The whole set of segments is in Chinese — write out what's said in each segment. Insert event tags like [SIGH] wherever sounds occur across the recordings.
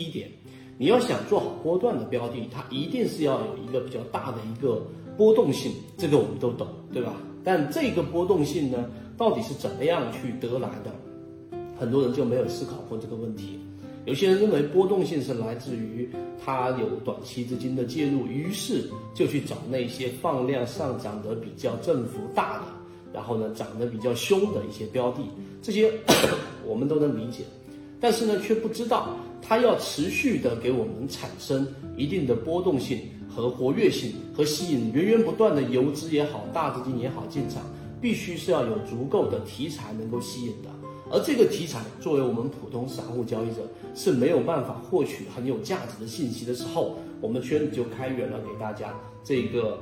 一点，你要想做好波段的标的，它一定是要有一个比较大的一个波动性，这个我们都懂，对吧？但这个波动性呢，到底是怎么样去得来的？很多人就没有思考过这个问题。有些人认为波动性是来自于它有短期资金的介入，于是就去找那些放量上涨的比较振幅大的，然后呢涨得比较凶的一些标的，这些 [COUGHS] 我们都能理解，但是呢却不知道它要持续的给我们产生一定的波动性和活跃性，和吸引源源不断的游资也好，大资金也好进场，必须是要有足够的题材能够吸引的。而这个题材作为我们普通散户交易者是没有办法获取很有价值的信息的时候，我们圈子就开源了给大家这个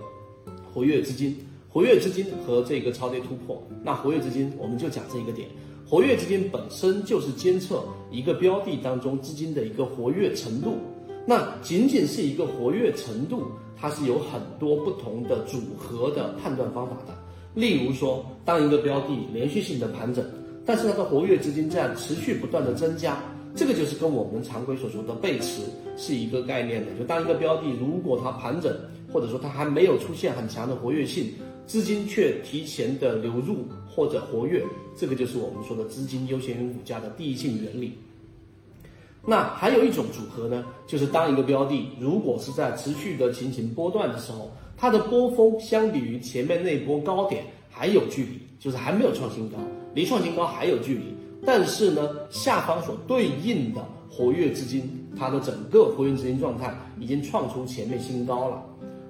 活跃资金、活跃资金和这个超跌突破。那活跃资金我们就讲这一个点，活跃资金本身就是监测一个标的当中资金的一个活跃程度。那仅仅是一个活跃程度，它是有很多不同的组合的判断方法的。例如说，当一个标的连续性的盘整。但是它的活跃资金在持续不断的增加，这个就是跟我们常规所说的背驰是一个概念的。就当一个标的如果它盘整，或者说它还没有出现很强的活跃性，资金却提前的流入或者活跃，这个就是我们说的资金优先于股价的第一性原理。那还有一种组合呢，就是当一个标的如果是在持续的进行波段的时候，它的波峰相比于前面那波高点还有距离，就是还没有创新高。离创新高还有距离，但是呢，下方所对应的活跃资金，它的整个活跃资金状态已经创出前面新高了。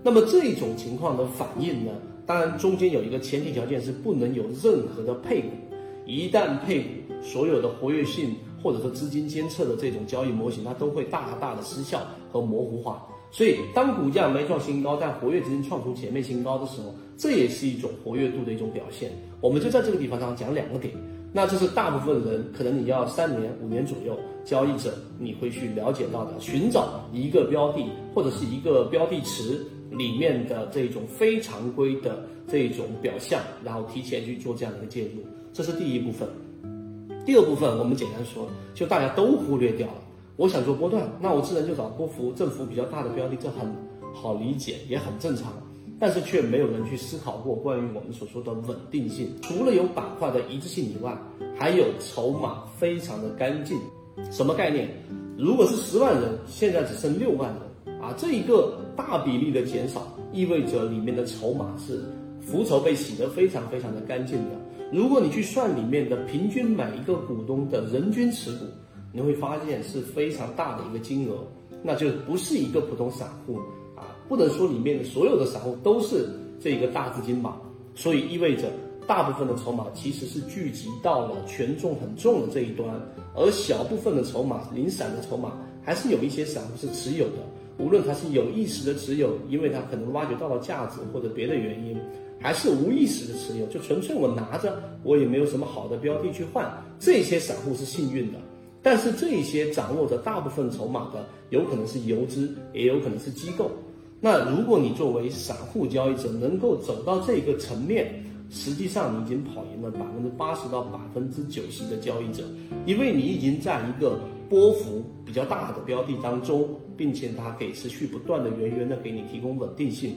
那么这种情况的反应呢，当然中间有一个前提条件是不能有任何的配股，一旦配股，所有的活跃性或者说资金监测的这种交易模型，它都会大大的失效和模糊化。所以，当股价没创新高，但活跃资金创出前面新高的时候，这也是一种活跃度的一种表现。我们就在这个地方上讲两个点。那这是大部分人可能你要三年、五年左右，交易者你会去了解到的，寻找一个标的或者是一个标的池里面的这种非常规的这种表象，然后提前去做这样的一个介入，这是第一部分。第二部分，我们简单说，就大家都忽略掉了。我想做波段，那我自然就找波幅、振幅比较大的标的，这很好理解，也很正常。但是却没有人去思考过关于我们所说的稳定性。除了有板块的一致性以外，还有筹码非常的干净。什么概念？如果是十万人，现在只剩六万人啊，这一个大比例的减少，意味着里面的筹码是浮筹被洗得非常非常的干净的。如果你去算里面的平均每一个股东的人均持股。你会发现是非常大的一个金额，那就不是一个普通散户啊，不能说里面的所有的散户都是这个大资金吧，所以意味着大部分的筹码其实是聚集到了权重很重的这一端，而小部分的筹码零散的筹码还是有一些散户是持有的，无论他是有意识的持有，因为他可能挖掘到了价值或者别的原因，还是无意识的持有，就纯粹我拿着，我也没有什么好的标的去换，这些散户是幸运的。但是这些掌握着大部分筹码的，有可能是游资，也有可能是机构。那如果你作为散户交易者能够走到这个层面，实际上你已经跑赢了百分之八十到百分之九十的交易者，因为你已经在一个波幅比较大的标的当中，并且它可以持续不断的源源的给你提供稳定性。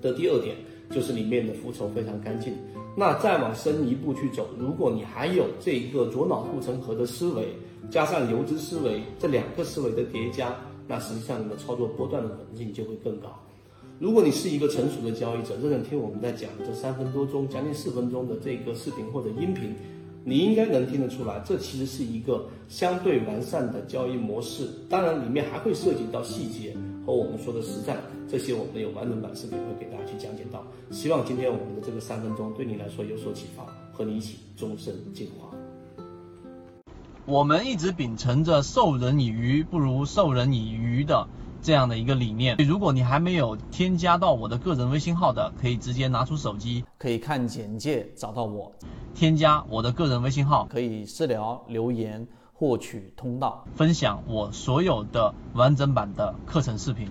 的第二点就是里面的浮筹非常干净。那再往深一步去走，如果你还有这一个左脑护城河的思维。加上游资思维这两个思维的叠加，那实际上你的操作波段的稳定性就会更高。如果你是一个成熟的交易者，认真听我们在讲这三分多钟、将近四分钟的这个视频或者音频，你应该能听得出来，这其实是一个相对完善的交易模式。当然，里面还会涉及到细节和我们说的实战，这些我们有完整版视频会给大家去讲解到。希望今天我们的这个三分钟对你来说有所启发，和你一起终身进化。我们一直秉承着授人以鱼不如授人以渔的这样的一个理念。如果你还没有添加到我的个人微信号的，可以直接拿出手机，可以看简介找到我，添加我的个人微信号，可以私聊留言获取通道，分享我所有的完整版的课程视频。